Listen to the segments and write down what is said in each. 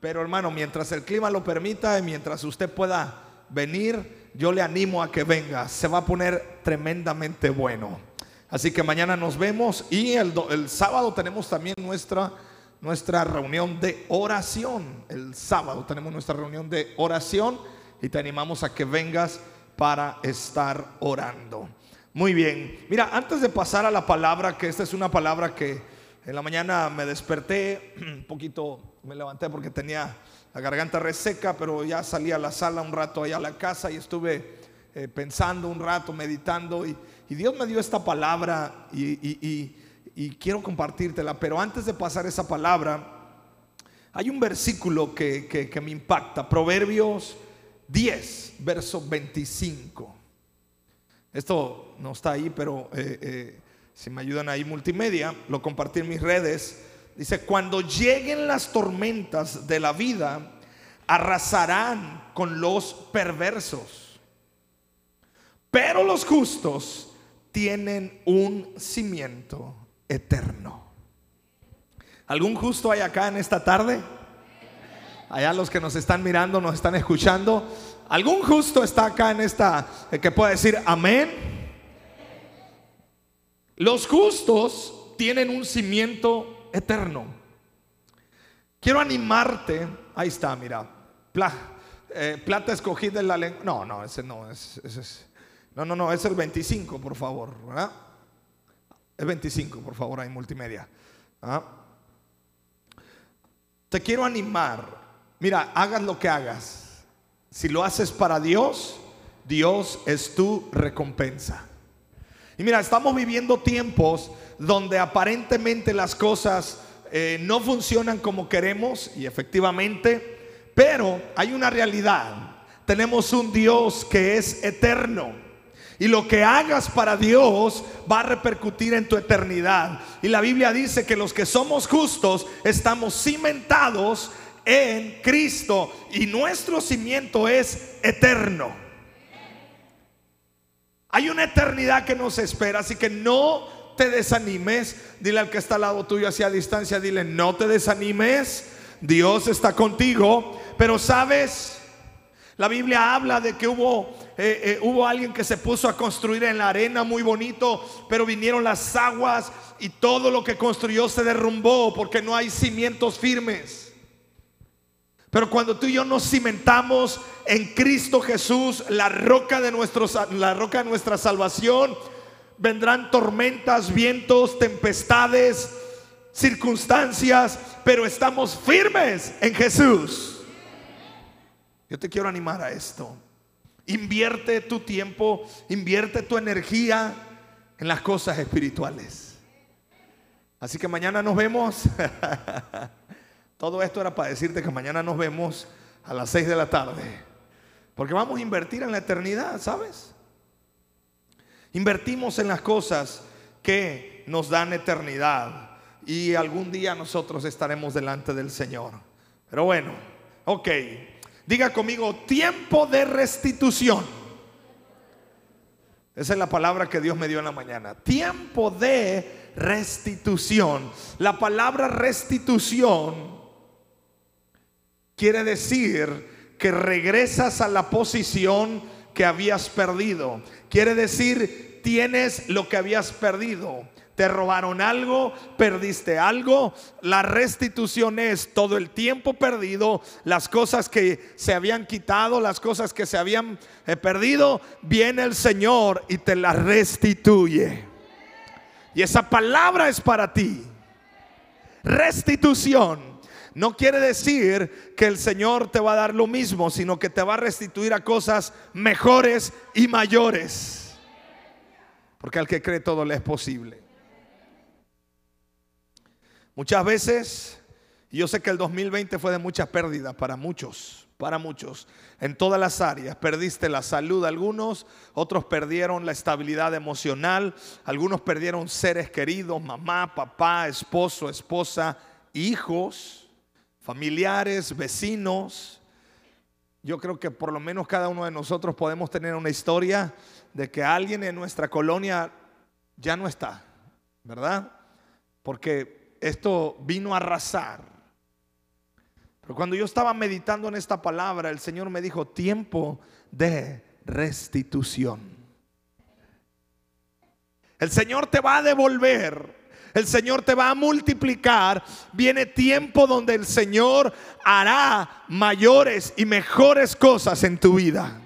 Pero hermano, mientras el clima lo permita y mientras usted pueda venir, yo le animo a que venga. Se va a poner tremendamente bueno. Así que mañana nos vemos y el, sábado tenemos también nuestra, nuestra reunión de oración. El sábado tenemos nuestra reunión de oración y te animamos a que vengas para estar orando. Muy bien. Mira, antes de pasar a la palabra, que esta es una palabra que en la mañana me desperté, un poquito me levanté porque tenía la garganta reseca, pero ya salí a la sala un rato allá a la casa y estuve eh, pensando un rato, meditando y, Dios me dio esta palabra y, quiero compartírtela, pero antes de pasar esa palabra, hay un versículo que, me impacta, Proverbios 10, verso 25. Esto no está ahí, pero eh, eh, si me ayudan ahí multimedia, lo compartí en mis redes. Dice, cuando lleguen las tormentas de la vida, arrasarán con los perversos. Pero los justos tienen un cimiento eterno. ¿Algún justo hay acá en esta tarde? Allá los que nos están mirando, nos están escuchando. ¿Algún justo está acá en esta eh, que pueda decir amén? Los justos tienen un cimiento eterno. Quiero animarte. Ahí está, mira. Eh, plata escogida en la lengua. No, no, ese no es, No, no, no, es el 25, por favor. ¿verdad? Es 25, por favor, hay multimedia. ¿ah? Te quiero animar. Mira, hagas lo que hagas si lo haces para Dios, Dios es tu recompensa. Y mira, estamos viviendo tiempos donde aparentemente las cosas eh, no funcionan como queremos y efectivamente, pero hay una realidad. Tenemos un Dios que es eterno. Y lo que hagas para Dios va a repercutir en tu eternidad. Y la Biblia dice que los que somos justos estamos cimentados en Cristo y nuestro cimiento es eterno. Hay una eternidad que nos espera, así que no te desanimes. Dile al que está al lado tuyo hacia distancia, dile, no te desanimes. Dios está contigo, pero sabes, la Biblia habla de que hubo, eh, eh, hubo alguien que se puso a construir en la arena muy bonito, pero vinieron las aguas y todo lo que construyó se derrumbó porque no hay cimientos firmes. Pero cuando tú y yo nos cimentamos en Cristo Jesús, la roca de, la roca de nuestra salvación, vendrán tormentas, vientos, tempestades, circunstancias, pero estamos firmes en Jesús. Yo te quiero animar a esto. Invierte tu tiempo, invierte tu energía en las cosas espirituales. Así que mañana nos vemos. Todo esto era para decirte que mañana nos vemos a las 6 de la tarde. Porque vamos a invertir en la eternidad, ¿sabes? Invertimos en las cosas que nos dan eternidad. Y algún día nosotros estaremos delante del Señor. Pero bueno, ok. Diga conmigo, tiempo de restitución. Esa es la palabra que Dios me dio en la mañana. Tiempo de restitución. La palabra restitución quiere decir que regresas a la posición que habías perdido. Quiere decir, tienes lo que habías perdido. Te robaron algo, perdiste algo. La restitución es todo el tiempo perdido, las cosas que se habían quitado, las cosas que se habían eh, perdido. Viene el Señor y te las restituye. Y esa palabra es para ti. Restitución no quiere decir que el Señor te va a dar lo mismo, sino que te va a restituir a cosas mejores y mayores. Porque al que cree todo le es posible. Muchas veces, yo sé que el 2020 fue de muchas pérdidas para muchos, para muchos, en todas las áreas. Perdiste la salud algunos, otros perdieron la estabilidad emocional, algunos perdieron seres queridos, mamá, papá, esposo, esposa, hijos familiares, vecinos. Yo creo que por lo menos cada uno de nosotros podemos tener una historia de que alguien en nuestra colonia ya no está, ¿verdad? Porque esto vino a arrasar. Pero cuando yo estaba meditando en esta palabra, el Señor me dijo, tiempo de restitución. El Señor te va a devolver el Señor te va a multiplicar. Viene tiempo donde el Señor hará mayores y mejores cosas en tu vida.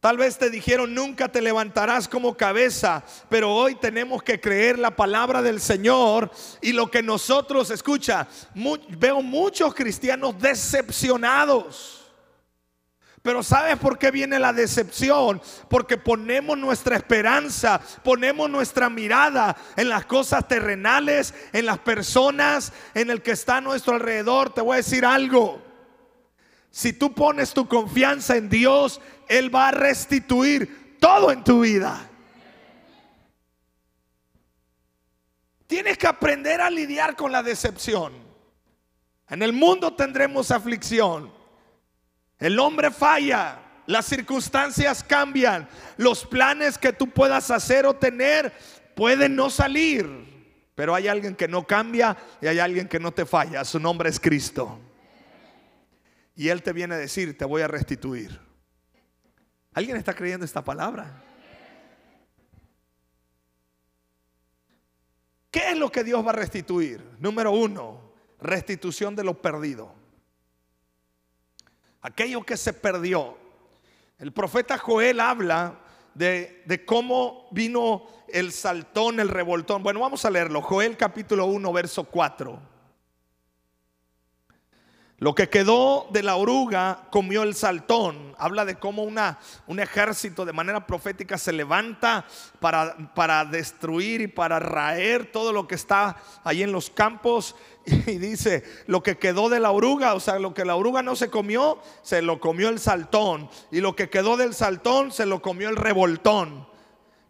Tal vez te dijeron nunca te levantarás como cabeza, pero hoy tenemos que creer la palabra del Señor y lo que nosotros, escucha, veo muchos cristianos decepcionados pero ¿sabes por qué viene la decepción? Porque ponemos nuestra esperanza, ponemos nuestra mirada en las cosas terrenales, en las personas, en el que está a nuestro alrededor. Te voy a decir algo. Si tú pones tu confianza en Dios, Él va a restituir todo en tu vida. Tienes que aprender a lidiar con la decepción. En el mundo tendremos aflicción. El hombre falla, las circunstancias cambian, los planes que tú puedas hacer o tener pueden no salir. Pero hay alguien que no cambia y hay alguien que no te falla. Su nombre es Cristo. Y Él te viene a decir, te voy a restituir. ¿Alguien está creyendo esta palabra? ¿Qué es lo que Dios va a restituir? Número uno, restitución de lo perdido aquello que se perdió. El profeta Joel habla de, cómo vino el saltón, el revoltón. Bueno, vamos a leerlo. Joel capítulo 1, verso 4. Lo que quedó de la oruga comió el saltón. Habla de cómo una, un ejército de manera profética se levanta para, para destruir y para raer todo lo que está ahí en los campos. Y dice, lo que quedó de la oruga, o sea, lo que la oruga no se comió, se lo comió el saltón. Y lo que quedó del saltón, se lo comió el revoltón.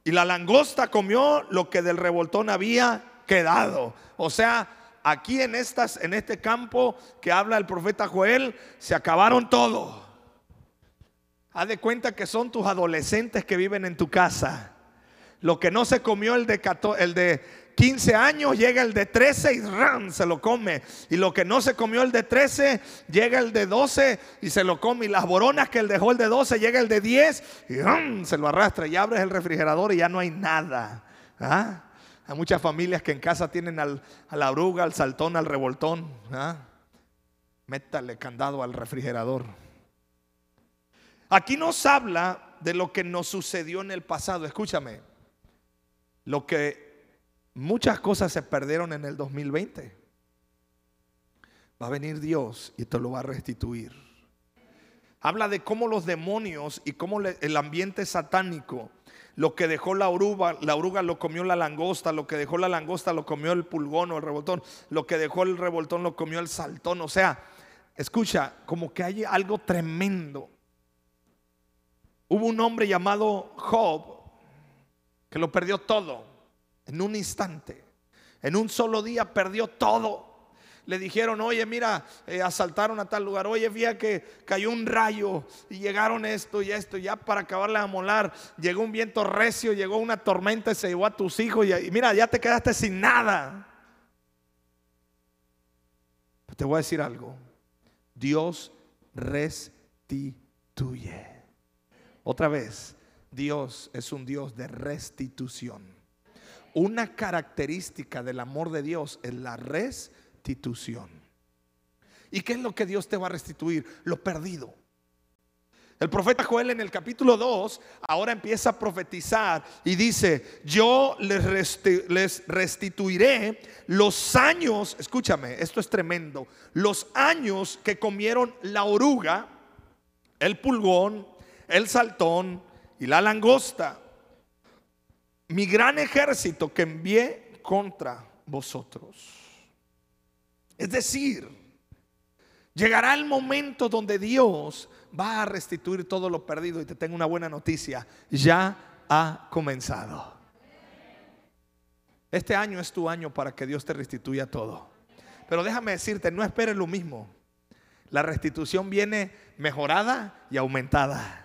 Y la langosta comió lo que del revoltón había quedado. O sea, aquí en, estas, en este campo que habla el profeta Joel, se acabaron todo. Haz de cuenta que son tus adolescentes que viven en tu casa. Lo que no se comió el de, el de 15 años, llega el de 13 y ¡ram! se lo come. Y lo que no se comió el de 13, llega el de 12 y se lo come. Y las boronas que él dejó el de 12, llega el de 10 y se lo arrastra. Y abres el refrigerador y ya no hay nada. ¿Ah? Hay muchas familias que en casa tienen al, a la oruga, al saltón, al revoltón. ¿ah? Métale candado al refrigerador. Aquí nos habla de lo que nos sucedió en el pasado. Escúchame, lo que muchas cosas se perdieron en el 2020. Va a venir Dios y te lo va a restituir. Habla de cómo los demonios y cómo el ambiente satánico lo que dejó la oruga, la oruga lo comió la langosta, lo que dejó la langosta lo comió el pulgón o el revoltón, lo que dejó el revoltón lo comió el saltón. O sea, escucha, como que hay algo tremendo. Hubo un hombre llamado Job que lo perdió todo en un instante. En un solo día perdió todo le dijeron, oye, mira, eh, asaltaron a tal lugar, oye, fíjate que cayó un rayo y llegaron esto y esto, ya para acabarle a molar, llegó un viento recio, llegó una tormenta y se llevó a tus hijos y, mira, ya te quedaste sin nada. Te voy a decir algo, Dios restituye. Otra vez, Dios es un Dios de restitución. Una característica del amor de Dios es la restitución. ¿Y qué es lo que Dios te va a restituir? Lo perdido. El profeta Joel en el capítulo 2 ahora empieza a profetizar y dice, yo les restituiré los años, escúchame, esto es tremendo, los años que comieron la oruga, el pulgón, el saltón y la langosta, mi gran ejército que envié contra vosotros. Es decir, llegará el momento donde Dios va a restituir todo lo perdido y te tengo una buena noticia, ya ha comenzado. Este año es tu año para que Dios te restituya todo. Pero déjame decirte, no esperes lo mismo. La restitución viene mejorada y aumentada.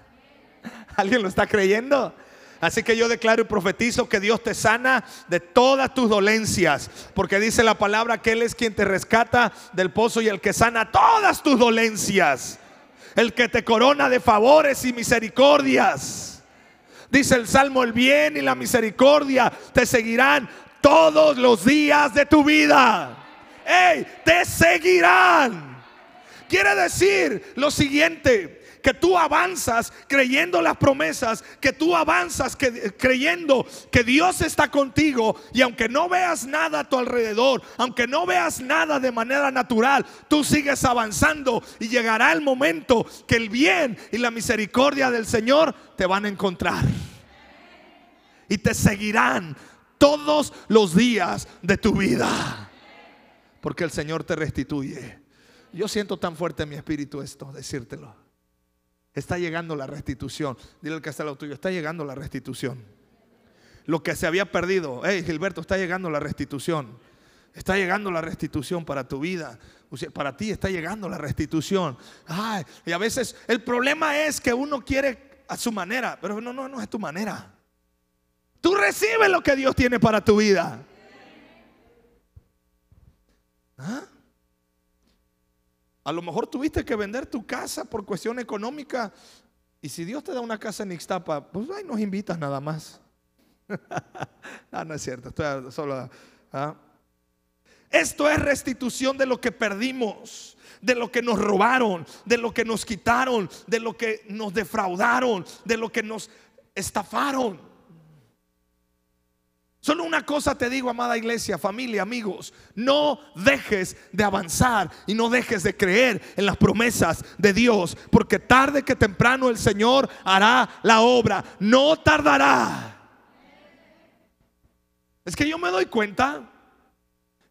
¿Alguien lo está creyendo? Así que yo declaro y profetizo que Dios te sana de todas tus dolencias. Porque dice la palabra que Él es quien te rescata del pozo y el que sana todas tus dolencias. El que te corona de favores y misericordias. Dice el Salmo, el bien y la misericordia te seguirán todos los días de tu vida. ¡Ey! Te seguirán. Quiere decir lo siguiente que tú avanzas creyendo las promesas, que tú avanzas creyendo que Dios está contigo y aunque no veas nada a tu alrededor, aunque no veas nada de manera natural, tú sigues avanzando y llegará el momento que el bien y la misericordia del Señor te van a encontrar y te seguirán todos los días de tu vida. Porque el Señor te restituye. Yo siento tan fuerte en mi espíritu esto, decírtelo. Está llegando la restitución. Dile al que está al tuyo, está llegando la restitución. Lo que se había perdido, hey Gilberto, está llegando la restitución. Está llegando la restitución para tu vida. para ti está llegando la restitución. Ay, y a veces el problema es que uno quiere a su manera, pero no, no, no es tu manera. Tú recibes lo que Dios tiene para tu vida. A lo mejor tuviste que vender tu casa por cuestión económica. Y si Dios te da una casa en Ixtapa, pues ahí nos invitas nada más. ah, no es cierto, estoy. ¿ah? Esto es restitución de lo que perdimos, de lo que nos robaron, de lo que nos quitaron, de lo que nos defraudaron, de lo que nos estafaron. Solo una cosa te digo, amada iglesia, familia, amigos, no dejes de avanzar y no dejes de creer en las promesas de Dios, porque tarde que temprano el Señor hará la obra, no tardará. Es que yo me doy cuenta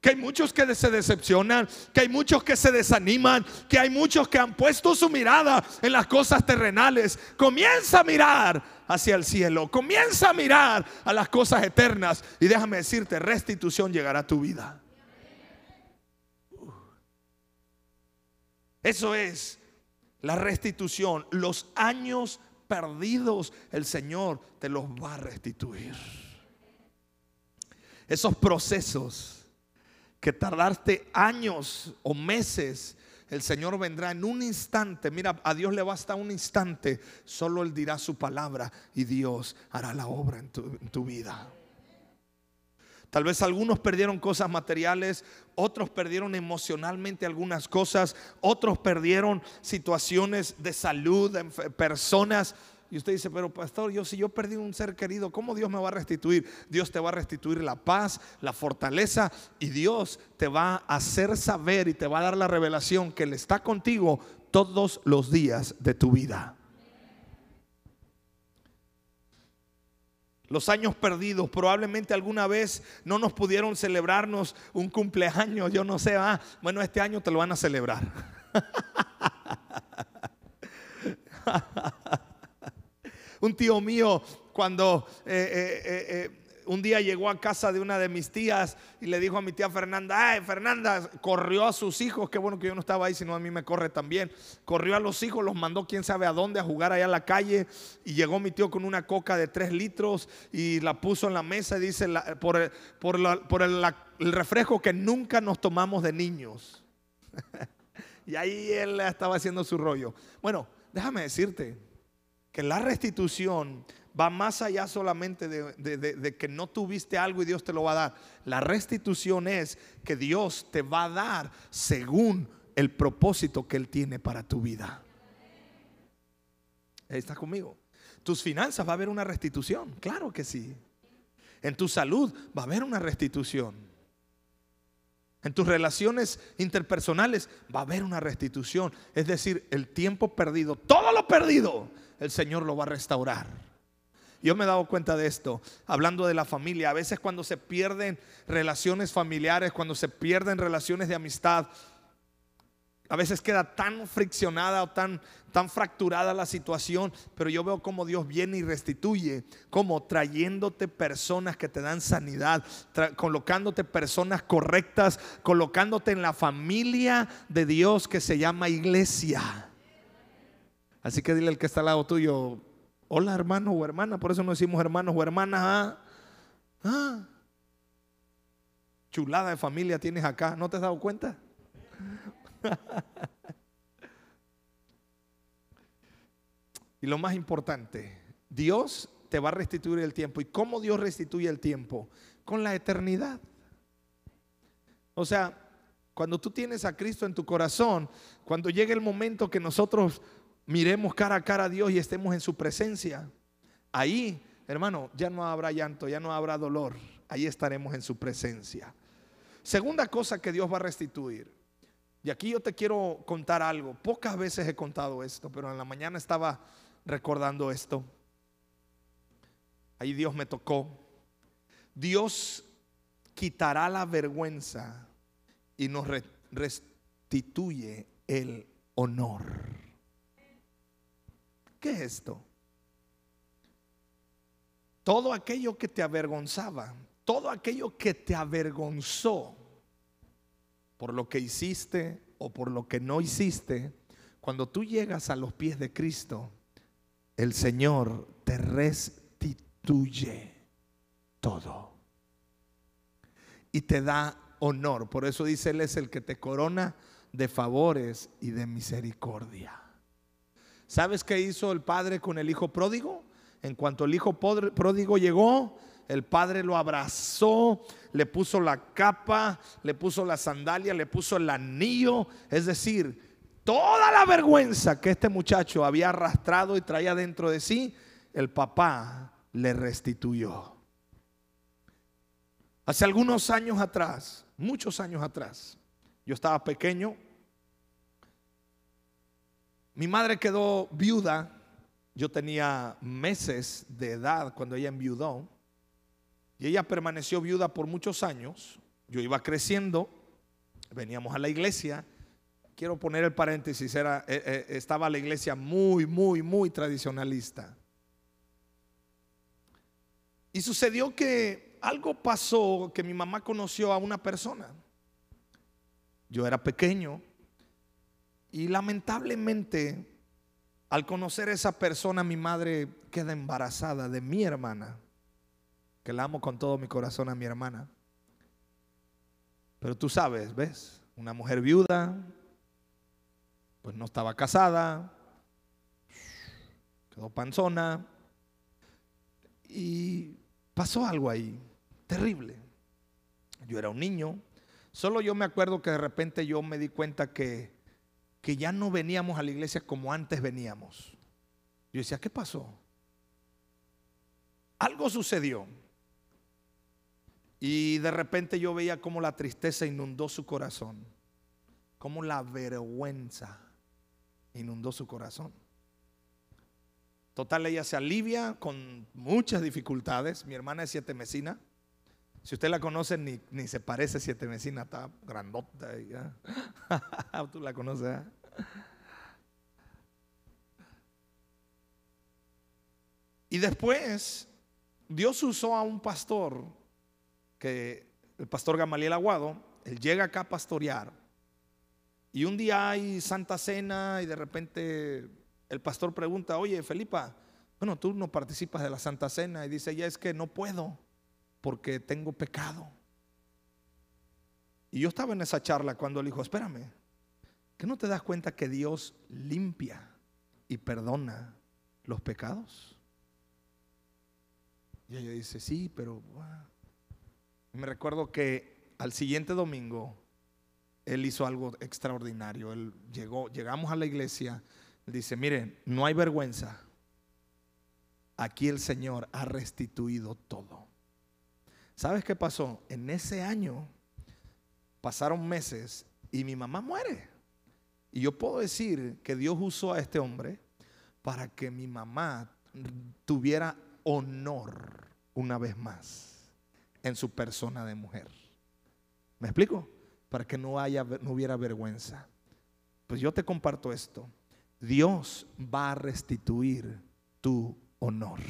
que hay muchos que se decepcionan, que hay muchos que se desaniman, que hay muchos que han puesto su mirada en las cosas terrenales. Comienza a mirar hacia el cielo, comienza a mirar a las cosas eternas y déjame decirte, restitución llegará a tu vida. Eso es la restitución, los años perdidos, el Señor te los va a restituir. Esos procesos que tardaste años o meses, el Señor vendrá en un instante. Mira, a Dios le basta un instante. Solo Él dirá su palabra y Dios hará la obra en tu, en tu vida. Tal vez algunos perdieron cosas materiales, otros perdieron emocionalmente algunas cosas, otros perdieron situaciones de salud, personas y usted dice, pero pastor, yo si yo perdí un ser querido, ¿cómo Dios me va a restituir? Dios te va a restituir la paz, la fortaleza y Dios te va a hacer saber y te va a dar la revelación que Él está contigo todos los días de tu vida. Los años perdidos, probablemente alguna vez no nos pudieron celebrarnos un cumpleaños, yo no sé, ah, bueno, este año te lo van a celebrar. Un tío mío cuando eh, eh, eh, un día llegó a casa de una de mis tías y le dijo a mi tía Fernanda, ay Fernanda, corrió a sus hijos, qué bueno que yo no estaba ahí, sino a mí me corre también. Corrió a los hijos, los mandó quién sabe a dónde a jugar allá a la calle y llegó mi tío con una coca de tres litros y la puso en la mesa y dice, por, el, por, el refresco que nunca nos tomamos de niños. y ahí él estaba haciendo su rollo. Bueno, déjame decirte que la restitución va más allá solamente de, que no tuviste algo y Dios te lo va a dar. La restitución es que Dios te va a dar según el propósito que Él tiene para tu vida. ¿Estás conmigo? Tus finanzas va a haber una restitución, claro que sí. En tu salud va a haber una restitución. En tus relaciones interpersonales va a haber una restitución. Es decir, el tiempo perdido, todo lo perdido, el Señor lo va a restaurar. Yo me he dado cuenta de esto, hablando de la familia. A veces cuando se pierden relaciones familiares, cuando se pierden relaciones de amistad, a veces queda tan friccionada o tan, tan fracturada la situación, pero yo veo cómo Dios viene y restituye, como trayéndote personas que te dan sanidad, colocándote personas correctas, colocándote en la familia de Dios que se llama iglesia. Así que dile al que está al lado tuyo, Hola hermano o hermana, por eso no decimos hermanos o hermanas. Ah, ah. Chulada de familia tienes acá, ¿no te has dado cuenta? y lo más importante, Dios te va a restituir el tiempo. ¿Y cómo Dios restituye el tiempo? Con la eternidad. O sea, cuando tú tienes a Cristo en tu corazón, cuando llegue el momento que nosotros miremos cara a cara a Dios y estemos en su presencia, ahí, hermano, ya no habrá llanto, ya no habrá dolor, ahí estaremos en su presencia. Segunda cosa que Dios va a restituir. Y aquí yo te quiero contar algo. Pocas veces he contado esto, pero en la mañana estaba recordando esto. Ahí Dios me tocó. Dios quitará la vergüenza y nos restituye el honor. ¿Qué es esto? Todo aquello que te avergonzaba, todo aquello que te avergonzó por lo que hiciste o por lo que no hiciste, cuando tú llegas a los pies de Cristo, el Señor te restituye todo y te da honor. Por eso dice Él es el que te corona de favores y de misericordia. ¿Sabes qué hizo el padre con el hijo pródigo? En cuanto el hijo pródigo llegó, el padre lo abrazó, le puso la capa, le puso la sandalia, le puso el anillo. Es decir, toda la vergüenza que este muchacho había arrastrado y traía dentro de sí, el papá le restituyó. Hace algunos años atrás, muchos años atrás, yo estaba pequeño, mi madre quedó viuda, yo tenía meses de edad cuando ella enviudó. Y ella permaneció viuda por muchos años. Yo iba creciendo, veníamos a la iglesia. Quiero poner el paréntesis, era, eh, eh, estaba la iglesia muy, muy, muy tradicionalista. Y sucedió que algo pasó que mi mamá conoció a una persona. Yo era pequeño y lamentablemente al conocer a esa persona mi madre queda embarazada de mi hermana que la amo con todo mi corazón a mi hermana. Pero tú sabes, ¿ves? Una mujer viuda, pues no estaba casada, quedó panzona y pasó algo ahí terrible. Yo era un niño, solo yo me acuerdo que de repente yo me di cuenta que, que ya no veníamos a la iglesia como antes veníamos. Yo decía, ¿qué pasó? Algo sucedió. Y de repente yo veía cómo la tristeza inundó su corazón, cómo la vergüenza inundó su corazón. Total, ella se alivia con muchas dificultades. Mi hermana es siete mesina. Si usted la conoce, ni, ni se parece a siete mesina, está grandota. Tú la conoces. ¿eh? Y después, Dios usó a un pastor que el pastor Gamaliel Aguado, él llega acá a pastorear. Y un día hay Santa Cena y de repente el pastor pregunta, oye, Felipa, bueno, tú no participas de la Santa Cena. Y dice, ya es que no puedo porque tengo pecado. Y yo estaba en esa charla cuando él dijo, espérame, ¿que no te das cuenta que Dios limpia y perdona los pecados? Y ella dice, sí, pero... Me recuerdo que al siguiente domingo él hizo algo extraordinario. Él llegó, llegamos a la iglesia, dice, miren, no hay vergüenza. Aquí el Señor ha restituido todo. ¿Sabes qué pasó? En ese año pasaron meses y mi mamá muere. Y yo puedo decir que Dios usó a este hombre para que mi mamá tuviera honor una vez más en su persona de mujer. ¿Me explico? Para que no, haya, no hubiera vergüenza. Pues yo te comparto esto. Dios va a restituir tu honor.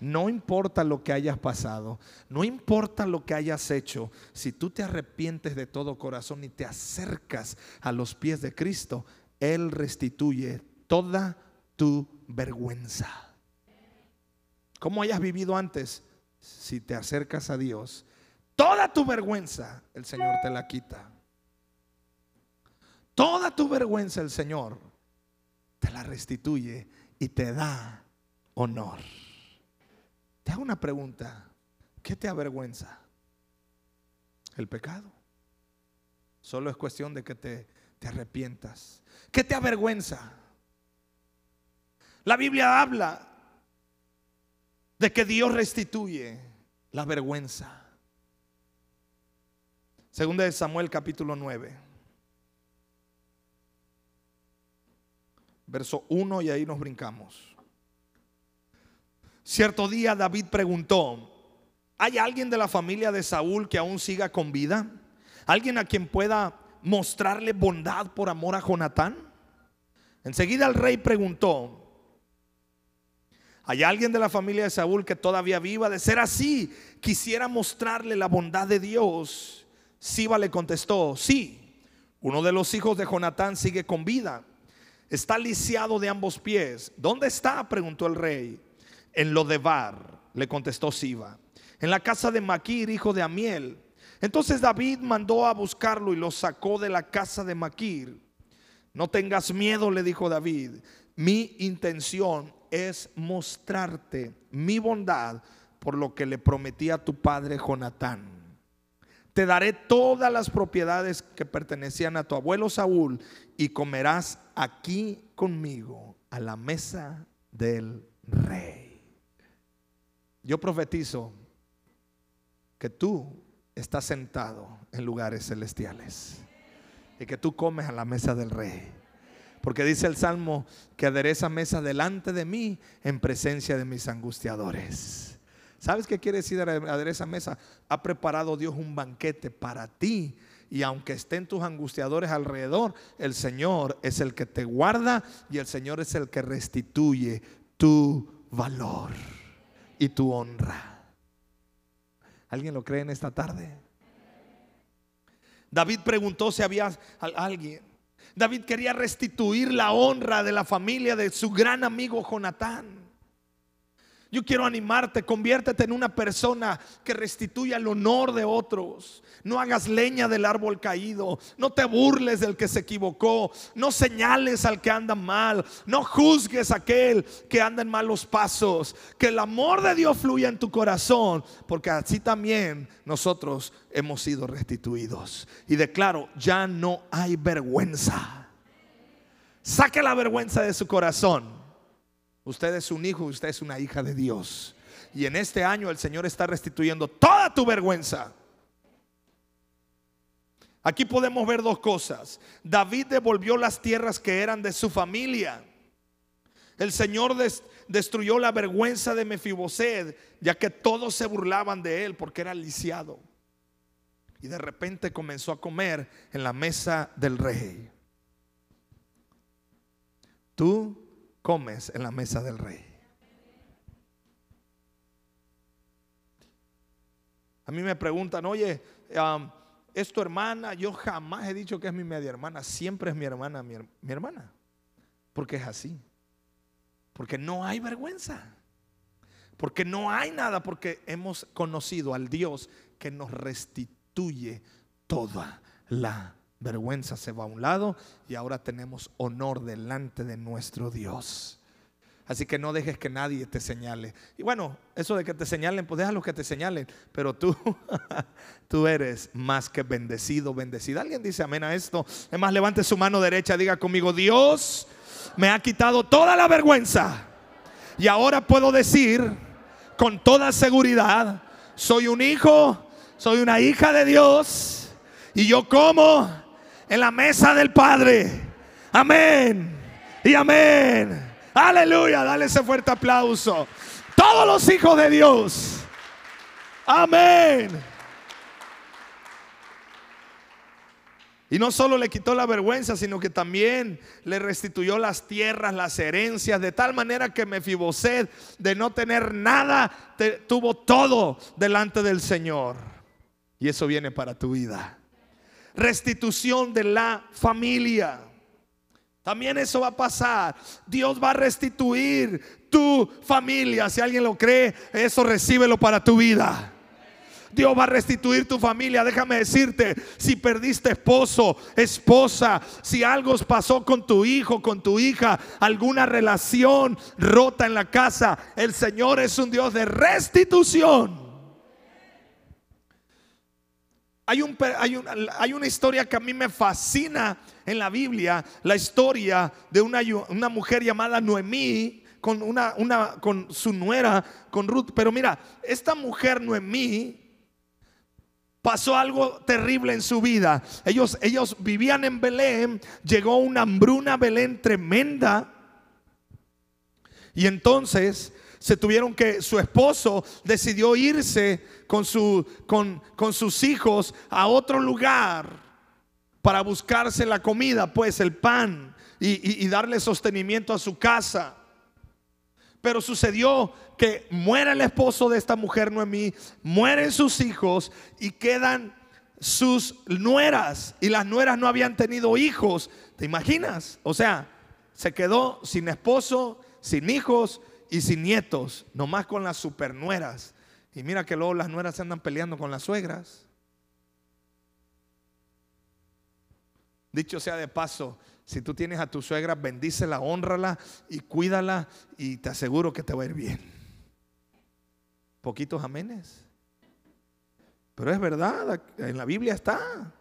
No importa lo que hayas pasado, no importa lo que hayas hecho, si tú te arrepientes de todo corazón y te acercas a los pies de Cristo, Él restituye toda tu vergüenza. como hayas vivido antes, si te acercas a Dios, toda tu vergüenza el Señor te la quita. Toda tu vergüenza el Señor te la restituye y te da honor. Te hago una pregunta. ¿Qué te avergüenza? El pecado. Solo es cuestión de que te, te arrepientas. ¿Qué te avergüenza? La Biblia habla de que Dios restituye la vergüenza. Segunda de Samuel capítulo 9. Verso 1 y ahí nos brincamos. Cierto día David preguntó, ¿hay alguien de la familia de Saúl que aún siga con vida? ¿Alguien a quien pueda mostrarle bondad por amor a Jonatán? Enseguida el rey preguntó, ¿Hay alguien de la familia de Saúl que todavía viva? De ser así, quisiera mostrarle la bondad de Dios. Siba le contestó, sí, uno de los hijos de Jonatán sigue con vida. Está lisiado de ambos pies. ¿Dónde está? preguntó el rey. En Lodebar, le contestó Siba. En la casa de Maquir, hijo de Amiel. Entonces David mandó a buscarlo y lo sacó de la casa de Maquir. No tengas miedo, le dijo David. Mi intención es mostrarte mi bondad por lo que le prometí a tu padre Jonatán. Te daré todas las propiedades que pertenecían a tu abuelo Saúl y comerás aquí conmigo a la mesa del rey. Yo profetizo que tú estás sentado en lugares celestiales y que tú comes a la mesa del rey. Porque dice el Salmo que adereza mesa delante de mí en presencia de mis angustiadores. ¿Sabes qué quiere decir adereza mesa? Ha preparado Dios un banquete para ti. Y aunque estén tus angustiadores alrededor, el Señor es el que te guarda y el Señor es el que restituye tu valor y tu honra. ¿Alguien lo cree en esta tarde? David preguntó si había alguien David quería restituir la honra de la familia de su gran amigo Jonatán. Yo quiero animarte, conviértete en una persona que restituya el honor de otros. No hagas leña del árbol caído, no te burles del que se equivocó, no señales al que anda mal, no juzgues a aquel que anda en malos pasos. Que el amor de Dios fluya en tu corazón, porque así también nosotros hemos sido restituidos. Y declaro, ya no hay vergüenza. Saque la vergüenza de su corazón Usted es un hijo, usted es una hija de Dios. Y en este año el Señor está restituyendo toda tu vergüenza. Aquí podemos ver dos cosas. David devolvió las tierras que eran de su familia. El Señor destruyó la vergüenza de Mefiboset, ya que todos se burlaban de él porque era lisiado. Y de repente comenzó a comer en la mesa del rey. Tú comes en la mesa del rey. A mí me preguntan, oye, ¿es tu hermana? Yo jamás he dicho que es mi media hermana, siempre es mi hermana, mi, mi hermana. Porque es así. Porque no hay vergüenza. Porque no hay nada, porque hemos conocido al Dios que nos restituye toda la vergüenza se va a un lado y ahora tenemos honor delante de nuestro Dios. Así que no dejes que nadie te señale. Y bueno, eso de que te señalen, pues déjalo que te señalen. Pero tú, tú eres más que bendecido, bendecida. ¿Alguien dice amén a esto? Es más, levante su mano derecha, diga conmigo, Dios me ha quitado toda la vergüenza. Y ahora puedo decir con toda seguridad, soy un hijo, soy una hija de Dios. Y yo como en la mesa del Padre. Amén. Y amén. Aleluya. Dale ese fuerte aplauso. Todos los hijos de Dios. Amén. Y no solo le quitó la vergüenza, sino que también le restituyó las tierras, las herencias, de tal manera que Mefiboset, de no tener nada, tuvo todo delante del Señor. Y eso viene para tu vida restitución de la familia. También eso va a pasar. Dios va a restituir tu familia. Si alguien lo cree, eso recíbelo para tu vida. Dios va a restituir tu familia. Déjame decirte, si perdiste esposo, esposa, si algo pasó con tu hijo, con tu hija, alguna relación rota en la casa, el Señor es un Dios de restitución. Hay, un, hay, una historia que a mí me fascina en la Biblia, la historia de una, una mujer llamada Noemí con, una, una, con su nuera, con Ruth. Pero mira, esta mujer Noemí pasó algo terrible en su vida. Ellos, ellos vivían en Belén, llegó una hambruna Belén tremenda. Y entonces se tuvieron que, su esposo decidió irse con, su, con, con sus hijos a otro lugar para buscarse la comida, pues el pan y, y darle sostenimiento a su casa. Pero sucedió que muere el esposo de esta mujer Noemí, mueren sus hijos y quedan sus nueras. Y las nueras no habían tenido hijos. ¿Te imaginas? O sea, se quedó sin esposo, sin hijos y sin nietos, nomás con las supernueras. Y mira que luego las nueras se andan peleando con las suegras. Dicho sea de paso, si tú tienes a tu suegra, bendícela, honrala y cuídala y te aseguro que te va a ir bien. Poquitos amenes. Pero es verdad, en la Biblia está.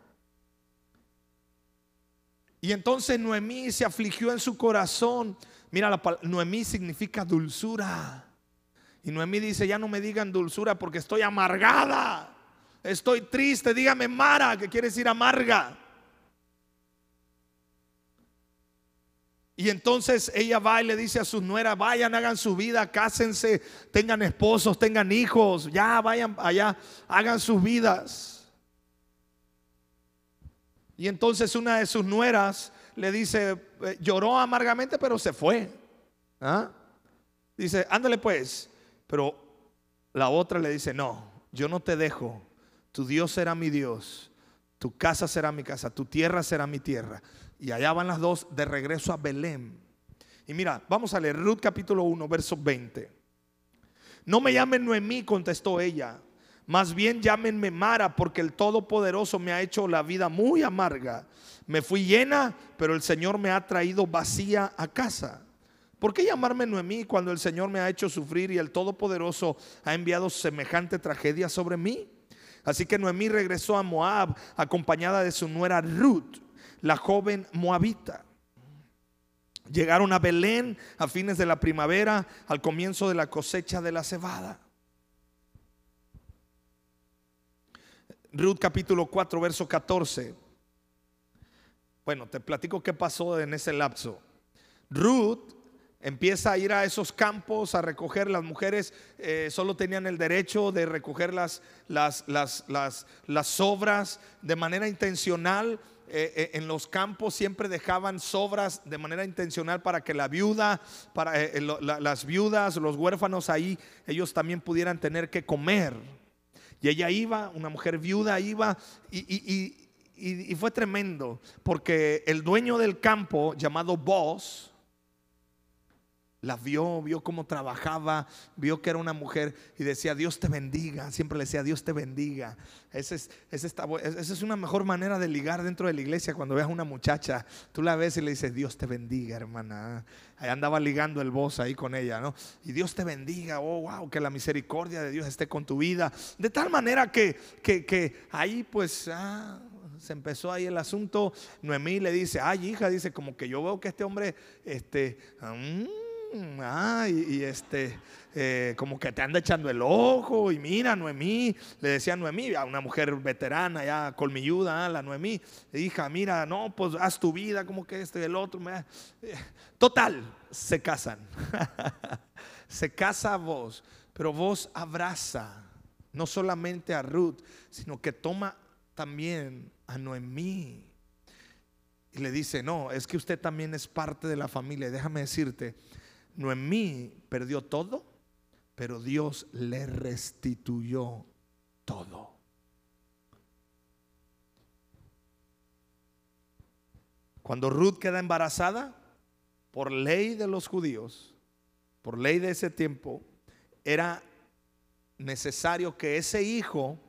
Y entonces Noemí se afligió en su corazón Mira, la, Noemí significa dulzura. Y Noemí dice, ya no me digan dulzura porque estoy amargada. Estoy triste. Dígame Mara, que quiere decir amarga. Y entonces ella va y le dice a sus nueras, vayan, hagan su vida, cásense, tengan esposos, tengan hijos, ya vayan allá, hagan sus vidas. Y entonces una de sus nueras le dice, lloró amargamente, pero se fue. ¿Ah? Dice, ándale pues. Pero la otra le dice, no, yo no te dejo. Tu Dios será mi Dios. Tu casa será mi casa. Tu tierra será mi tierra. Y allá van las dos de regreso a Belén. Y mira, vamos a leer Ruth capítulo 1, verso 20. No me llamen Noemí, contestó ella. Más bien llámenme Mara, porque el Todopoderoso me ha hecho la vida muy amarga. Me fui llena, pero el Señor me ha traído vacía a casa. ¿Por qué llamarme Noemí cuando el Señor me ha hecho sufrir y el Todopoderoso ha enviado semejante tragedia sobre mí? Así que Noemí regresó a Moab acompañada de su nuera Ruth, la joven moabita. Llegaron a Belén a fines de la primavera, al comienzo de la cosecha de la cebada. Ruth capítulo 4, verso 14. Bueno, te platico qué pasó en ese lapso. Ruth empieza a ir a esos campos a recoger, las mujeres eh, solo tenían el derecho de recoger las, las, las, las, sobras de manera intencional. Eh, eh, en los campos siempre dejaban sobras de manera intencional para que la viuda, para las viudas, los huérfanos ahí, ellos también pudieran tener que comer. Y ella iba, una mujer viuda iba y y, fue tremendo, porque el dueño del campo, llamado Boss, la vio, vio cómo trabajaba, vio que era una mujer y decía, Dios te bendiga. Siempre le decía, Dios te bendiga. Esa es, esa es una mejor manera de ligar dentro de la iglesia cuando veas a una muchacha. Tú la ves y le dices, Dios te bendiga, hermana. Ahí andaba ligando el voz ahí con ella, ¿no? Y Dios te bendiga, oh, wow, que la misericordia de Dios esté con tu vida. De tal manera que, que, ahí pues... Ah, se empezó ahí el asunto. Noemí le dice, ay hija, dice, como que yo veo que este hombre, este, mm, ay, y, este, eh, como que te anda echando el ojo. Y mira, Noemí, le decía Noemí, a una mujer veterana, ya colmilluda, la Noemí, hija, mira, no, pues haz tu vida, como que este y el otro. Eh, total, se casan. se casa vos, pero vos abraza no solamente a Ruth, sino que toma también a Noemí. Y le dice, no, es que usted también es parte de la familia. déjame decirte, Noemí perdió todo, pero Dios le restituyó todo. Cuando Ruth queda embarazada, por ley de los judíos, por ley de ese tiempo, era necesario que ese hijo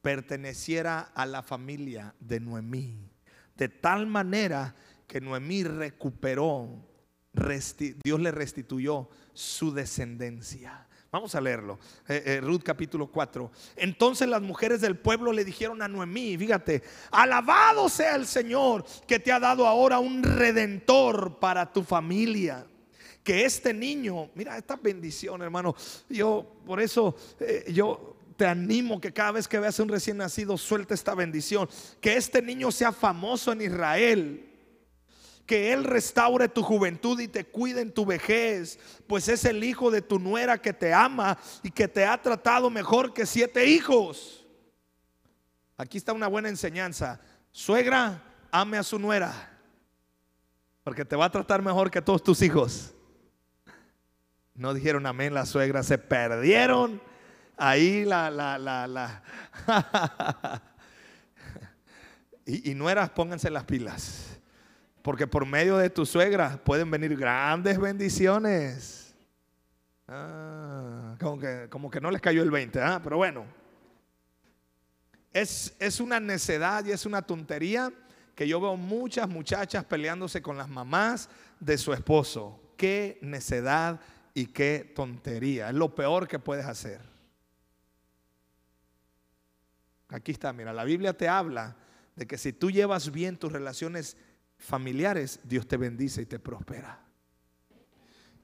perteneciera a la familia de Noemí. De tal manera que Noemí recuperó, Dios le restituyó su descendencia. Vamos a leerlo. Eh, eh, Ruth capítulo 4. Entonces las mujeres del pueblo le dijeron a Noemí, fíjate, alabado sea el Señor que te ha dado ahora un redentor para tu familia. Que este niño, mira esta bendición hermano, yo por eso eh, yo te animo que cada vez que veas un recién nacido suelte esta bendición. Que este niño sea famoso en Israel que Él restaure tu juventud y te cuide en tu vejez, pues es el hijo de tu nuera que te ama y que te ha tratado mejor que siete hijos. Aquí está una buena enseñanza. Suegra, ame a su nuera, porque te va a tratar mejor que todos tus hijos. No dijeron amén la suegra, se perdieron. Ahí la, la, la, la. y, y nueras, pónganse las pilas. Porque por medio de tu suegra pueden venir grandes bendiciones. Ah, como, que, como, que, no les cayó el 20, ¿ah? pero bueno. Es, es una necedad y es una tontería que yo veo muchas muchachas peleándose con las mamás de su esposo. Qué necedad y qué tontería. Es lo peor que puedes hacer. Aquí está, mira, la Biblia te habla de que si tú llevas bien tus relaciones familiares, Dios te bendice y te prospera.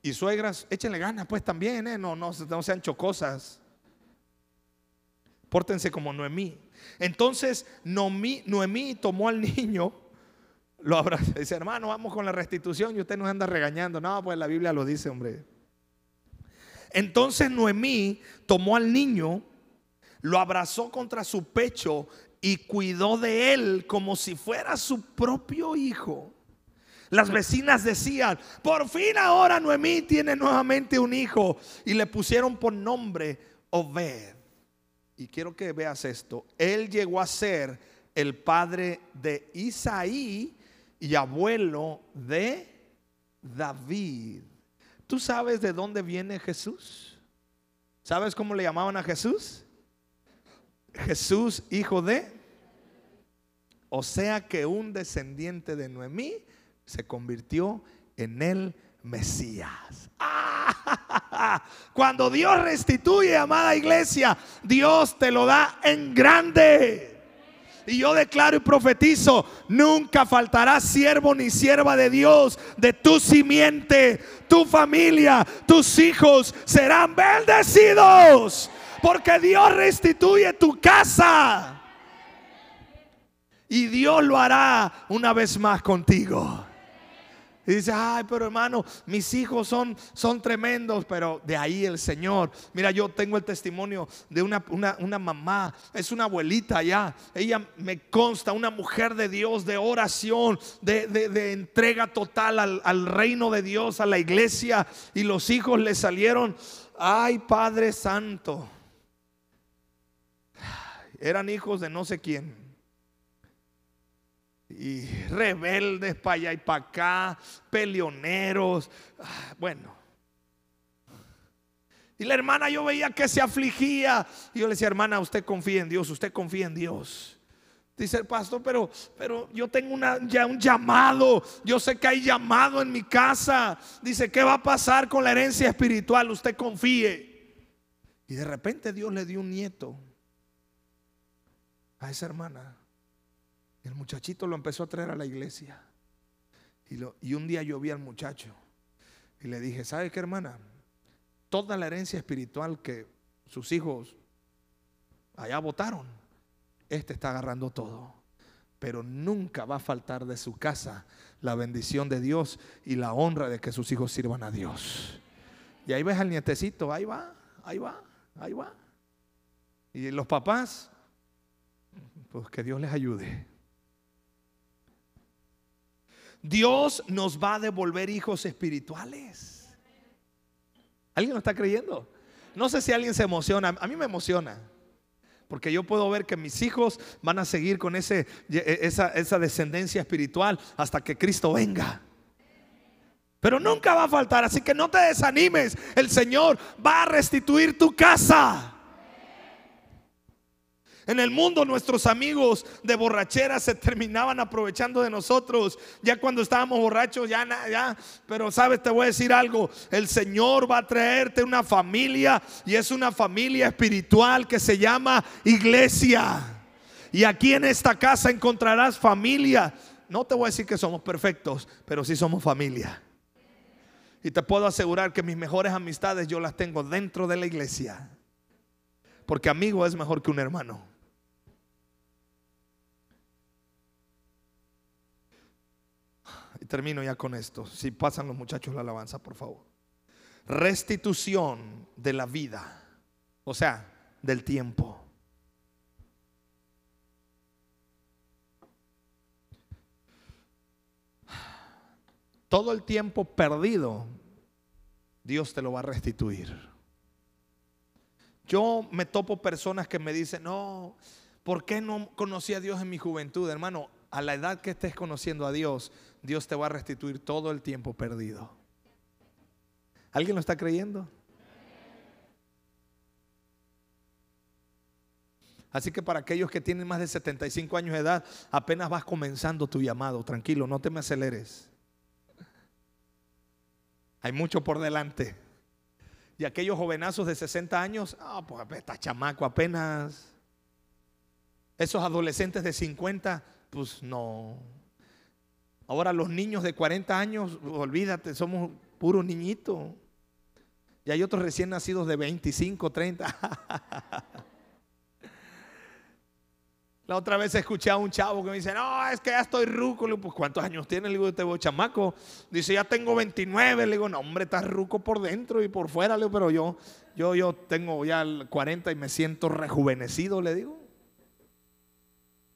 Y suegras, échenle ganas pues también, ¿eh? no, no, no sean chocosas. Pórtense como Noemí. Entonces Noemí, Noemí tomó al niño, lo abrazó, dice, hermano, vamos con la restitución y usted nos anda regañando. No, pues la Biblia lo dice, hombre. Entonces Noemí tomó al niño, lo abrazó contra su pecho y cuidó de él como si fuera su propio hijo. Las vecinas decían, por fin ahora Noemí tiene nuevamente un hijo. Y le pusieron por nombre Obed. Y quiero que veas esto. Él llegó a ser el padre de Isaí y abuelo de David. ¿Tú sabes de dónde viene Jesús? ¿Sabes cómo le llamaban a Jesús? Jesús, hijo de. O sea que un descendiente de Noemí se convirtió en el Mesías. Cuando Dios restituye, amada iglesia, Dios te lo da en grande. Y yo declaro y profetizo, nunca faltará siervo ni sierva de Dios de tu simiente, tu familia, tus hijos serán bendecidos porque Dios restituye tu casa. Y Dios lo hará una vez más contigo. Y dice, ay, pero hermano, mis hijos son, son tremendos, pero de ahí el Señor. Mira, yo tengo el testimonio de una, una, mamá, es una abuelita ya. Ella me consta, una mujer de Dios, de oración, de, entrega total al, al reino de Dios, a la iglesia. Y los hijos le salieron, ay, Padre Santo eran hijos de no sé quién. Y rebeldes para allá y para acá, peleoneros. Ah, bueno. Y la hermana yo veía que se afligía. Y yo le decía, hermana, usted confía en Dios, usted confía en Dios. Dice el pastor, pero, pero yo tengo ya un llamado. Yo sé que hay llamado en mi casa. Dice, ¿qué va a pasar con la herencia espiritual? Usted confíe. Y de repente Dios le dio un nieto a esa hermana. El muchachito lo empezó a traer a la iglesia. Y, lo, y un día yo vi al muchacho y le dije, ¿sabe qué hermana? Toda la herencia espiritual que sus hijos allá votaron, este está agarrando todo. Pero nunca va a faltar de su casa la bendición de Dios y la honra de que sus hijos sirvan a Dios. Y ahí ves al nietecito, ahí va, ahí va, ahí va. Y los papás, pues que Dios les ayude. Dios nos va a devolver hijos espirituales. ¿Alguien lo está creyendo? No sé si alguien se emociona. A mí me emociona. Porque yo puedo ver que mis hijos van a seguir con ese, esa, esa descendencia espiritual hasta que Cristo venga. Pero nunca va a faltar, así que no te desanimes. El Señor va a restituir tu casa. En el mundo nuestros amigos de borrachera se terminaban aprovechando de nosotros. Ya cuando estábamos borrachos, ya, ya. Pero sabes, te voy a decir algo. El Señor va a traerte una familia y es una familia espiritual que se llama iglesia. Y aquí en esta casa encontrarás familia. No te voy a decir que somos perfectos, pero sí somos familia. Y te puedo asegurar que mis mejores amistades yo las tengo dentro de la iglesia. Porque amigo es mejor que un hermano. Termino ya con esto. Si pasan los muchachos la alabanza, por favor. Restitución de la vida. O sea, del tiempo. Todo el tiempo perdido, Dios te lo va a restituir. Yo me topo personas que me dicen, no, ¿por qué no conocí a Dios en mi juventud? Hermano, a la edad que estés conociendo a Dios, Dios te va a restituir todo el tiempo perdido. ¿Alguien lo está creyendo? Así que para aquellos que tienen más de 75 años de edad, apenas vas comenzando tu llamado. Tranquilo, no te me aceleres. Hay mucho por delante. Y aquellos jovenazos de 60 años, ah, pues está chamaco apenas. Esos adolescentes de 50, pues no. Ahora los niños de 40 años, olvídate, somos puros niñitos. Y hay otros recién nacidos de 25, 30. La otra vez escuché a un chavo que me dice, no, es que ya estoy ruco. Le digo, pues ¿cuántos años tiene? Le digo, te voy chamaco. Dice, ya tengo 29. Le digo, no, hombre, estás ruco por dentro y por fuera. Le digo, pero yo, yo, yo tengo ya 40 y me siento rejuvenecido, le digo.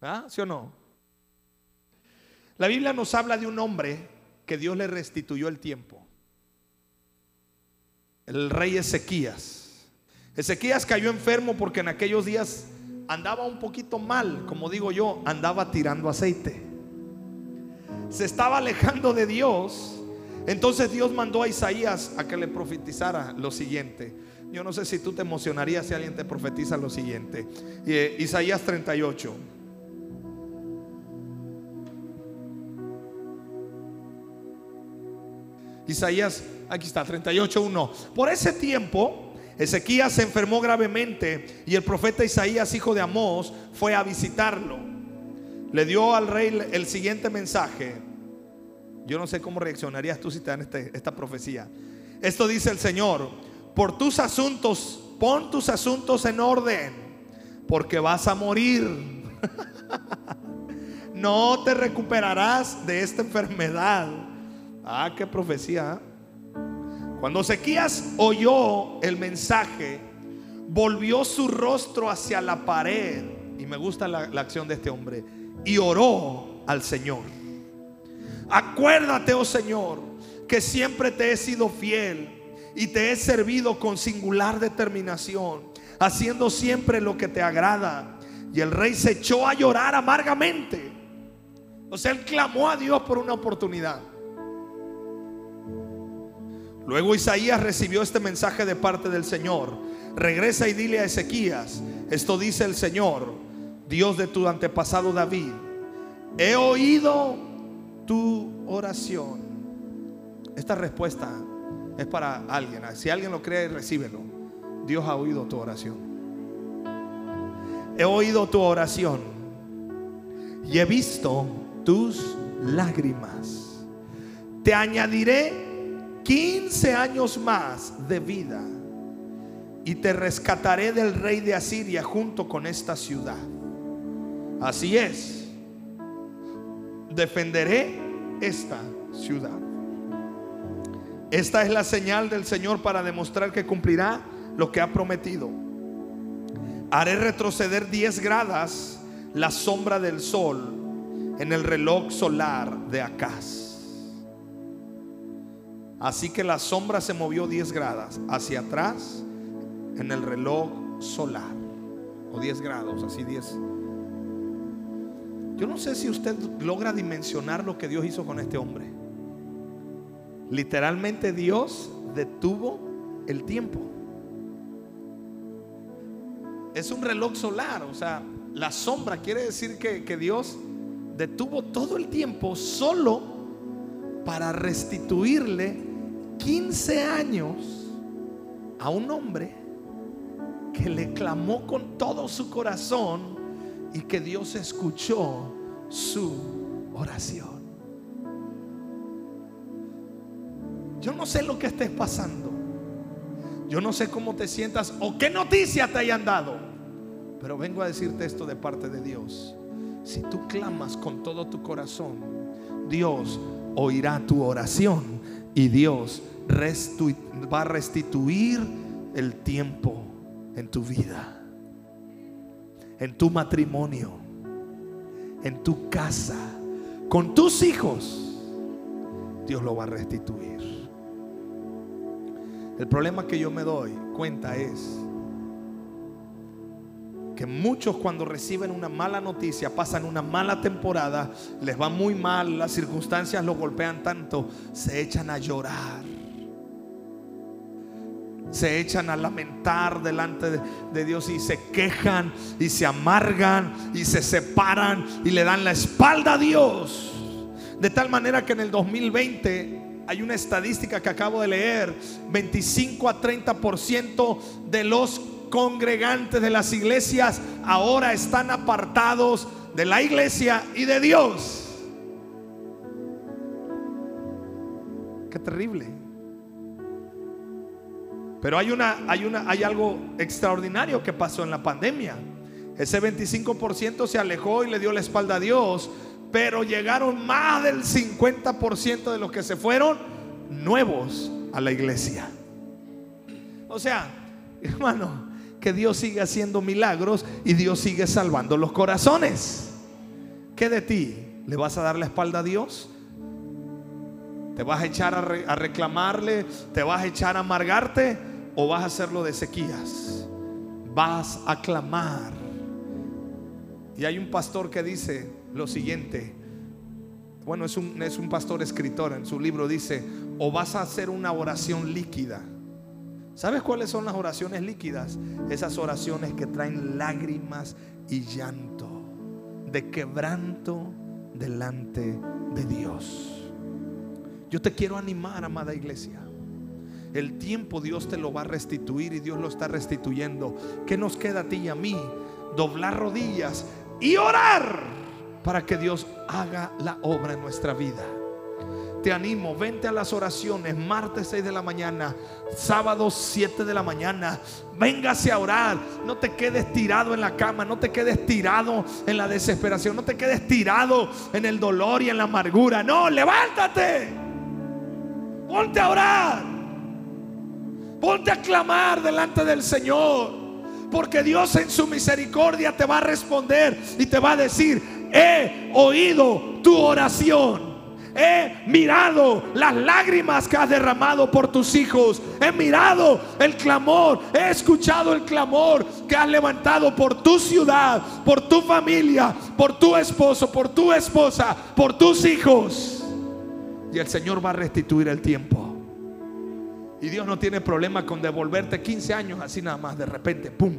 ¿Ah? ¿Sí o no? La Biblia nos habla de un hombre que Dios le restituyó el tiempo. El rey Ezequías. Ezequías cayó enfermo porque en aquellos días andaba un poquito mal, como digo yo, andaba tirando aceite. Se estaba alejando de Dios. Entonces Dios mandó a Isaías a que le profetizara lo siguiente. Yo no sé si tú te emocionarías si alguien te profetiza lo siguiente. Eh, Isaías 38. Isaías, aquí está, 38.1. Por ese tiempo, Ezequías se enfermó gravemente y el profeta Isaías, hijo de Amós, fue a visitarlo. Le dio al rey el siguiente mensaje. Yo no sé cómo reaccionarías tú si te dan este, esta profecía. Esto dice el Señor, por tus asuntos, pon tus asuntos en orden, porque vas a morir. no te recuperarás de esta enfermedad Ah, qué profecía. Cuando Ezequías oyó el mensaje, volvió su rostro hacia la pared. Y me gusta la, la acción de este hombre. Y oró al Señor. Acuérdate, oh Señor, que siempre te he sido fiel y te he servido con singular determinación, haciendo siempre lo que te agrada. Y el rey se echó a llorar amargamente. O sea, él clamó a Dios por una oportunidad. Luego Isaías recibió este mensaje de parte del Señor. Regresa y dile a Ezequías, esto dice el Señor, Dios de tu antepasado David, he oído tu oración. Esta respuesta es para alguien. Si alguien lo cree, recíbelo. Dios ha oído tu oración. He oído tu oración y he visto tus lágrimas. Te añadiré 15 años más de vida y te rescataré del rey de Asiria junto con esta ciudad. Así es, defenderé esta ciudad. Esta es la señal del Señor para demostrar que cumplirá lo que ha prometido. Haré retroceder 10 gradas la sombra del sol en el reloj solar de Acaz. Así que la sombra se movió 10 grados hacia atrás en el reloj solar. o 10 grados, así 10. Yo no sé si usted logra dimensionar lo que Dios hizo con este hombre. Literalmente Dios detuvo el tiempo. Es un reloj solar, o sea, la sombra quiere decir que, que Dios detuvo todo el tiempo solo para restituirle 15 años a un hombre que le clamó con todo su corazón y que Dios escuchó su oración. Yo no sé lo que estés pasando. Yo no sé cómo te sientas o qué noticia te hayan dado. Pero vengo a decirte esto de parte de Dios. Si tú clamas con todo tu corazón, Dios oirá tu oración y Dios va a restituir el tiempo en tu vida, en tu matrimonio, en tu casa, con tus hijos. Dios lo va a restituir. El problema que yo me doy cuenta es que muchos cuando reciben una mala noticia, pasan una mala temporada, les va muy mal, las circunstancias los golpean tanto, se echan a llorar. Se echan a lamentar delante de, Dios y se quejan y se amargan y se separan y le dan la espalda a Dios. De tal manera que en el 2020 hay una estadística que acabo de leer, 25 a 30% de los congregantes de las iglesias ahora están apartados de la iglesia y de Dios. Qué terrible. Pero hay una hay una hay algo extraordinario que pasó en la pandemia. Ese 25% se alejó y le dio la espalda a Dios, pero llegaron más del 50% de los que se fueron nuevos a la iglesia. O sea, hermano, que Dios sigue haciendo milagros y Dios sigue salvando los corazones. ¿Qué de ti? ¿Le vas a dar la espalda a Dios? ¿Te vas a echar a, reclamarle? ¿Te vas a echar a amargarte? ¿O vas a hacerlo de sequías? Vas a clamar. Y hay un pastor que dice lo siguiente. Bueno, es un, es un pastor escritor. En su libro dice, o vas a hacer una oración líquida ¿Sabes cuáles son las oraciones líquidas? Esas oraciones que traen lágrimas y llanto, de quebranto delante de Dios. Yo te quiero animar, amada iglesia. El tiempo Dios te lo va a restituir y Dios lo está restituyendo. ¿Qué nos queda a ti y a mí? Doblar rodillas y orar para que Dios haga la obra en nuestra vida. Te animo, vente a las oraciones, martes 6 de la mañana, sábado 7 de la mañana, véngase a orar, no te quedes tirado en la cama, no te quedes tirado en la desesperación, no te quedes tirado en el dolor y en la amargura, no, levántate, ponte a orar, ponte a clamar delante del Señor. Porque Dios en su misericordia te va a responder y te va a decir, he oído tu oración. He mirado las lágrimas que has derramado por tus hijos. He mirado el clamor. He escuchado el clamor que has levantado por tu ciudad, por tu familia, por tu esposo, por tu esposa, por tus hijos. Y el Señor va a restituir el tiempo. Y Dios no tiene problema con devolverte 15 años así nada más, de repente, ¡pum!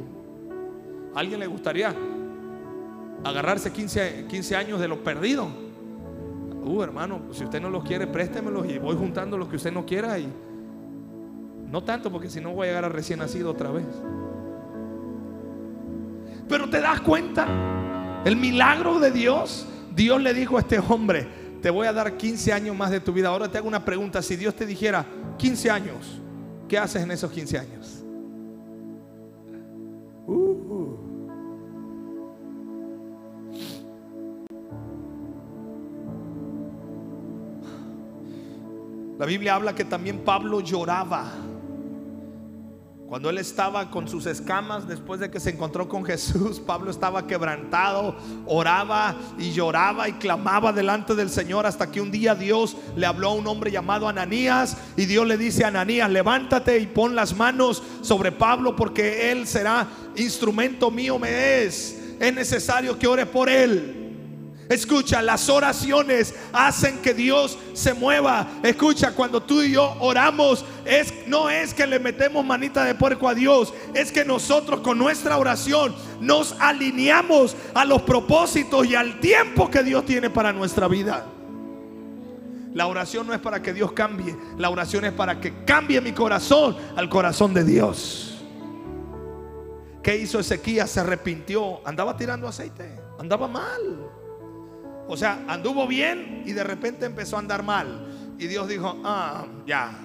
¿A alguien le gustaría agarrarse 15, 15 años de lo perdido? uh, hermano, si usted no los quiere, préstemelos y voy juntando lo que usted no quiera y no tanto porque si no voy a llegar a recién nacido otra vez. Pero te das cuenta, el milagro de Dios, Dios le dijo a este hombre, te voy a dar 15 años más de tu vida. Ahora te hago una pregunta, si Dios te dijera 15 años, ¿qué haces en esos 15 años? Uh. La Biblia habla que también Pablo lloraba. Cuando él estaba con sus escamas, después de que se encontró con Jesús, Pablo estaba quebrantado, oraba y lloraba y clamaba delante del Señor hasta que un día Dios le habló a un hombre llamado Ananías y Dios le dice a Ananías, levántate y pon las manos sobre Pablo porque él será instrumento mío me es. Es necesario que ore por él. Escucha, las oraciones hacen que Dios se mueva. Escucha, cuando tú y yo oramos, es, no es que le metemos manita de puerco a Dios, es que nosotros con nuestra oración nos alineamos a los propósitos y al tiempo que Dios tiene para nuestra vida. La oración no es para que Dios cambie, la oración es para que cambie mi corazón al corazón de Dios. ¿Qué hizo Ezequías? Se arrepintió, andaba tirando aceite, andaba mal. O sea, anduvo bien y de repente empezó a andar mal. Y Dios dijo, ah, ya,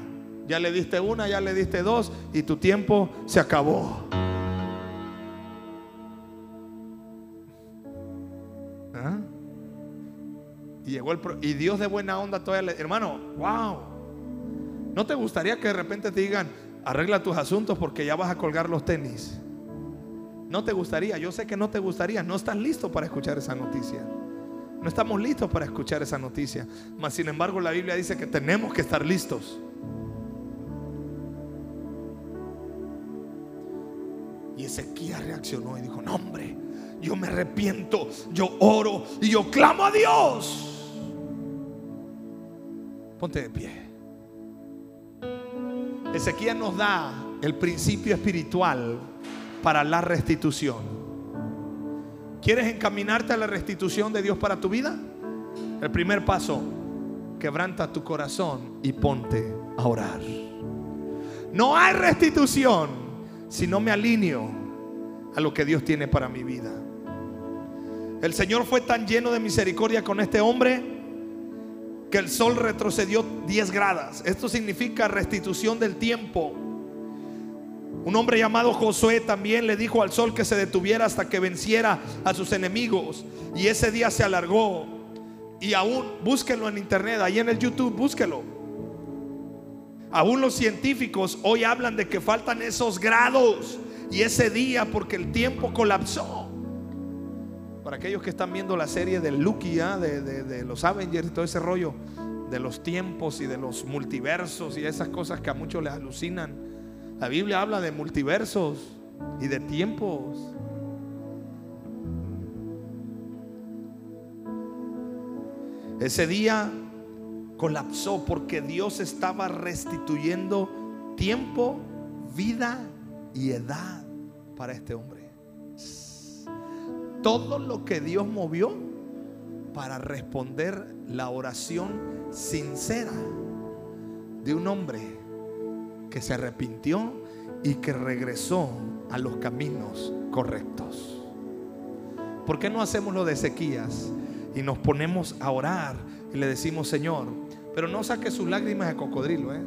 ya le diste una, ya le diste dos y tu tiempo se acabó. ¿Ah? Y llegó el y Dios de buena onda todavía le, hermano, wow. ¿No te gustaría que de repente te digan, arregla tus asuntos porque ya vas a colgar los tenis? No te gustaría, yo sé que no te gustaría, no estás listo para escuchar esa noticia. No estamos listos para escuchar esa noticia. Mas sin embargo la Biblia dice que tenemos que estar listos. Y Ezequiel reaccionó y dijo, no hombre, yo me arrepiento, yo oro y yo clamo a Dios. Ponte de pie. Ezequiel nos da el principio espiritual para la restitución. ¿Quieres encaminarte a la restitución de Dios para tu vida? El primer paso, quebranta tu corazón y ponte a orar. No hay restitución si no me alineo a lo que Dios tiene para mi vida. El Señor fue tan lleno de misericordia con este hombre que el sol retrocedió 10 grados. Esto significa restitución del tiempo un hombre llamado Josué también le dijo al sol que se detuviera hasta que venciera a sus enemigos. Y ese día se alargó. Y aún, búsquenlo en internet, ahí en el YouTube, búsquelo. Aún los científicos hoy hablan de que faltan esos grados y ese día porque el tiempo colapsó. Para aquellos que están viendo la serie de Lucky, ¿ah? de, de los Avengers y todo ese rollo, de los tiempos y de los multiversos y esas cosas que a muchos les alucinan. La Biblia habla de multiversos y de tiempos. Ese día colapsó porque Dios estaba restituyendo tiempo, vida y edad para este hombre. Todo lo que Dios movió para responder la oración sincera de un hombre que se arrepintió y que regresó a los caminos correctos. ¿Por qué no hacemos lo de Ezequías y nos ponemos a orar y le decimos, Señor, pero no saque sus lágrimas de cocodrilo, ¿eh?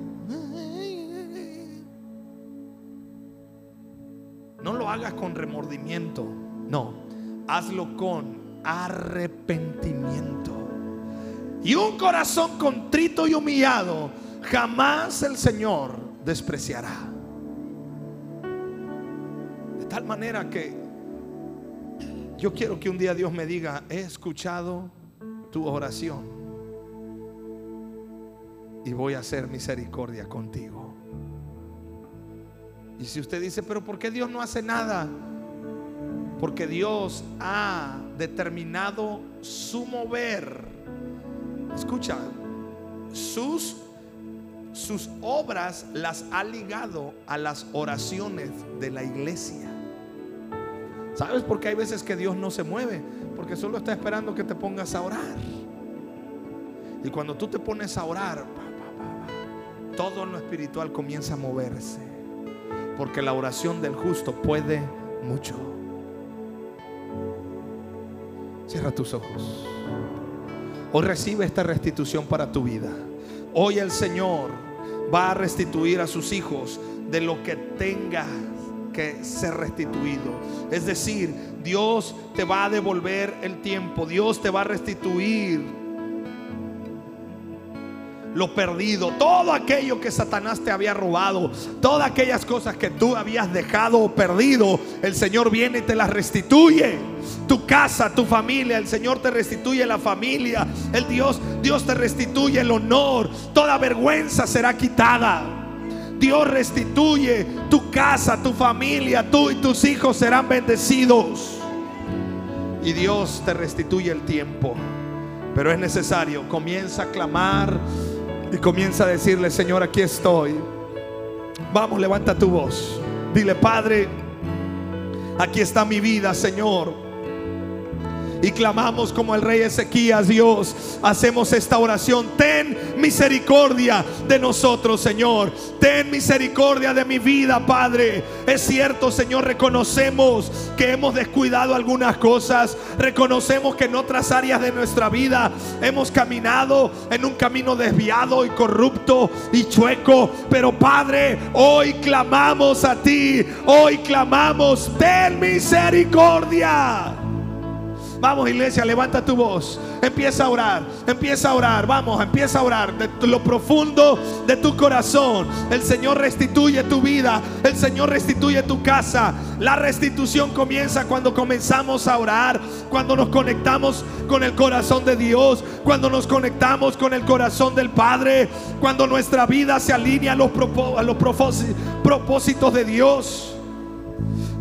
No lo hagas con remordimiento, no, hazlo con arrepentimiento. Y un corazón contrito y humillado, jamás el Señor despreciará. De tal manera que yo quiero que un día Dios me diga, he escuchado tu oración y voy a hacer misericordia contigo. Y si usted dice, pero ¿por qué Dios no hace nada? Porque Dios ha determinado su mover. Escucha, sus sus obras las ha ligado a las oraciones de la iglesia. ¿Sabes por qué hay veces que Dios no se mueve? Porque solo está esperando que te pongas a orar. Y cuando tú te pones a orar, todo lo espiritual comienza a moverse. Porque la oración del justo puede mucho. Cierra tus ojos. Hoy recibe esta restitución para tu vida. Hoy el Señor va a restituir a sus hijos de lo que tenga que ser restituido. Es decir, Dios te va a devolver el tiempo, Dios te va a restituir lo perdido, todo aquello que Satanás te había robado, todas aquellas cosas que tú habías dejado perdido, el Señor viene y te las restituye. Tu casa, tu familia, el Señor te restituye la familia, el Dios, Dios te restituye el honor, toda vergüenza será quitada. Dios restituye tu casa, tu familia, tú y tus hijos serán bendecidos. Y Dios te restituye el tiempo. Pero es necesario, comienza a clamar y comienza a decirle, Señor, aquí estoy. Vamos, levanta tu voz. Dile, Padre, aquí está mi vida, Señor y clamamos como el rey Ezequías, Dios, hacemos esta oración. Ten misericordia de nosotros, Señor. Ten misericordia de mi vida, Padre. Es cierto, Señor, reconocemos que hemos descuidado algunas cosas. Reconocemos que en otras áreas de nuestra vida hemos caminado en un camino desviado y corrupto y chueco. Pero Padre, hoy clamamos a ti. Hoy clamamos, ten misericordia. Vamos iglesia, levanta tu voz. Empieza a orar, empieza a orar. Vamos, empieza a orar de lo profundo de tu corazón. El Señor restituye tu vida, el Señor restituye tu casa. La restitución comienza cuando comenzamos a orar, cuando nos conectamos con el corazón de Dios, cuando nos conectamos con el corazón del Padre, cuando nuestra vida se alinea a los, propósitos de Dios.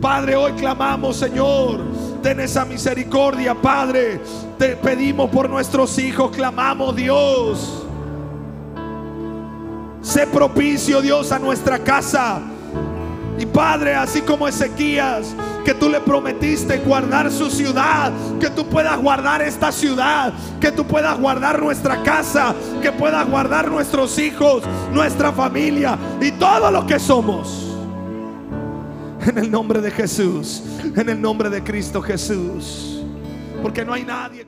Padre, hoy clamamos, Señor ten esa misericordia, Padre. Te pedimos por nuestros hijos, clamamos, Dios. Sé propicio, Dios, a nuestra casa. Y Padre, así como Ezequías, que tú le prometiste guardar su ciudad, que tú puedas guardar esta ciudad, que tú puedas guardar nuestra casa, que puedas guardar nuestros hijos, nuestra familia y todo lo que somos. En el nombre de Jesús. En el nombre de Cristo Jesús. Porque no hay nadie.